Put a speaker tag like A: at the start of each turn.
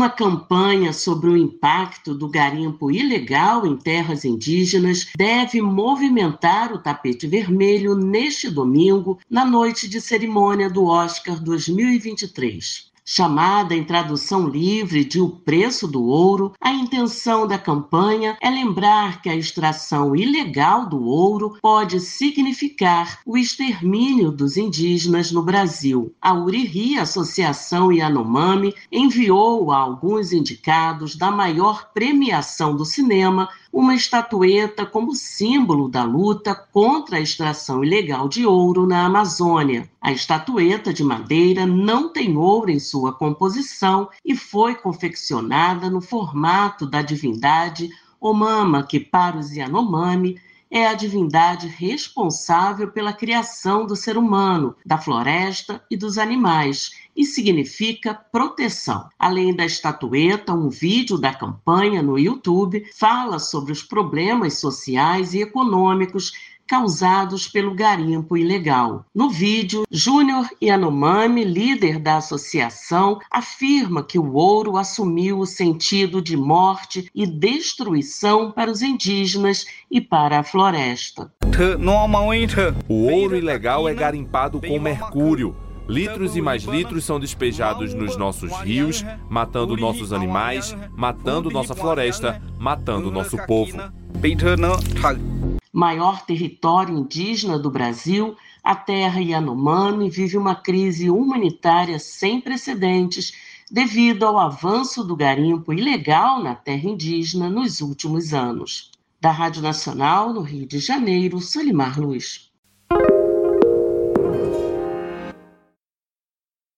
A: Uma campanha sobre o impacto do garimpo ilegal em terras indígenas deve movimentar o tapete vermelho neste domingo, na noite de cerimônia do Oscar 2023. Chamada em tradução livre de O Preço do Ouro, a intenção da campanha é lembrar que a extração ilegal do ouro pode significar o extermínio dos indígenas no Brasil. A Uriri, Associação Yanomami, enviou a alguns indicados da maior premiação do cinema uma estatueta como símbolo da luta contra a extração ilegal de ouro na Amazônia. A estatueta de madeira não tem ouro em sua composição e foi confeccionada no formato da divindade Omama, que para os Yanomami é a divindade responsável pela criação do ser humano, da floresta e dos animais e significa proteção. Além da estatueta, um vídeo da campanha no YouTube fala sobre os problemas sociais e econômicos causados pelo garimpo ilegal. No vídeo, Júnior Yanomami, líder da associação, afirma que o ouro assumiu o sentido de morte e destruição para os indígenas e para a floresta.
B: O ouro ilegal é garimpado com mercúrio Litros e mais litros são despejados nos nossos rios, matando nossos animais, matando nossa floresta, matando nosso povo.
A: Maior território indígena do Brasil, a terra Yanomami vive uma crise humanitária sem precedentes devido ao avanço do garimpo ilegal na terra indígena nos últimos anos. Da Rádio Nacional, no Rio de Janeiro, Solimar Luz.